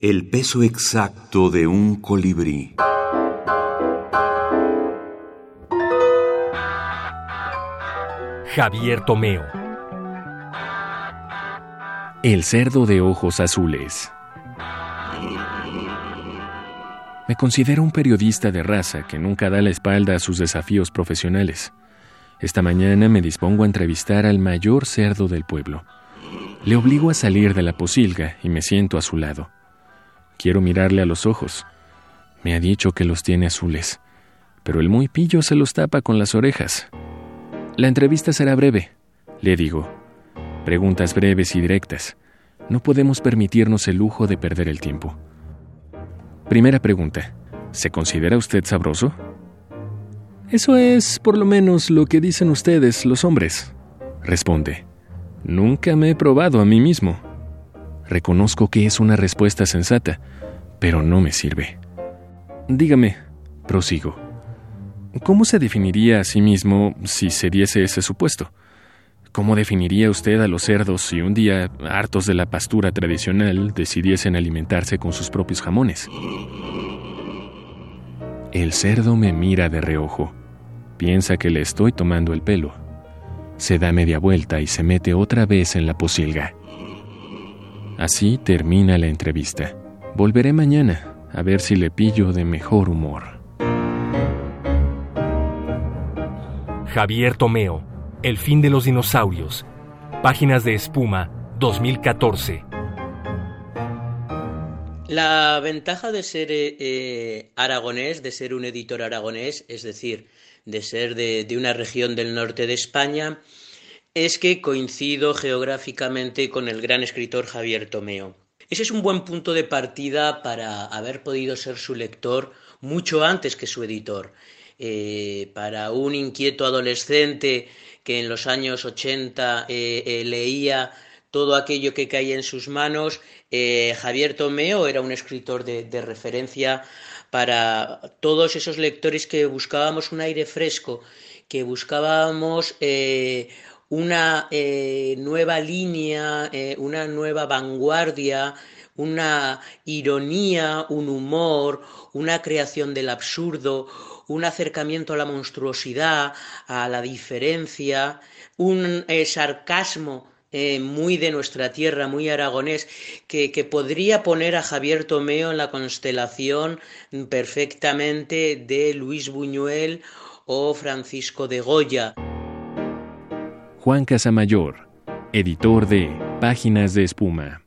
El peso exacto de un colibrí. Javier Tomeo. El cerdo de ojos azules. Me considero un periodista de raza que nunca da la espalda a sus desafíos profesionales. Esta mañana me dispongo a entrevistar al mayor cerdo del pueblo. Le obligo a salir de la posilga y me siento a su lado. Quiero mirarle a los ojos. Me ha dicho que los tiene azules, pero el muy pillo se los tapa con las orejas. La entrevista será breve, le digo. Preguntas breves y directas. No podemos permitirnos el lujo de perder el tiempo. Primera pregunta. ¿Se considera usted sabroso? Eso es, por lo menos, lo que dicen ustedes, los hombres. Responde. Nunca me he probado a mí mismo. Reconozco que es una respuesta sensata, pero no me sirve. Dígame, prosigo. ¿Cómo se definiría a sí mismo si se diese ese supuesto? ¿Cómo definiría usted a los cerdos si un día, hartos de la pastura tradicional, decidiesen alimentarse con sus propios jamones? El cerdo me mira de reojo. Piensa que le estoy tomando el pelo. Se da media vuelta y se mete otra vez en la posilga. Así termina la entrevista. Volveré mañana a ver si le pillo de mejor humor. Javier Tomeo, El fin de los dinosaurios. Páginas de espuma, 2014. La ventaja de ser eh, aragonés, de ser un editor aragonés, es decir, de ser de, de una región del norte de España, es que coincido geográficamente con el gran escritor Javier Tomeo. Ese es un buen punto de partida para haber podido ser su lector mucho antes que su editor. Eh, para un inquieto adolescente que en los años 80 eh, eh, leía todo aquello que caía en sus manos, Javier Tomeo era un escritor de, de, referencia para todos esos lectores que buscábamos un aire fresco, que buscábamos una eh, nueva línea, eh, una nueva vanguardia, una ironía, un humor, una creación del absurdo, un acercamiento a la monstruosidad, a la diferencia, un eh, sarcasmo muy de nuestra tierra, muy aragonés, que, que, podría poner a Javier Tomeo en la constelación perfectamente de Luis Buñuel o Francisco de Goya. Juan Casamayor, editor de Páginas de Espuma.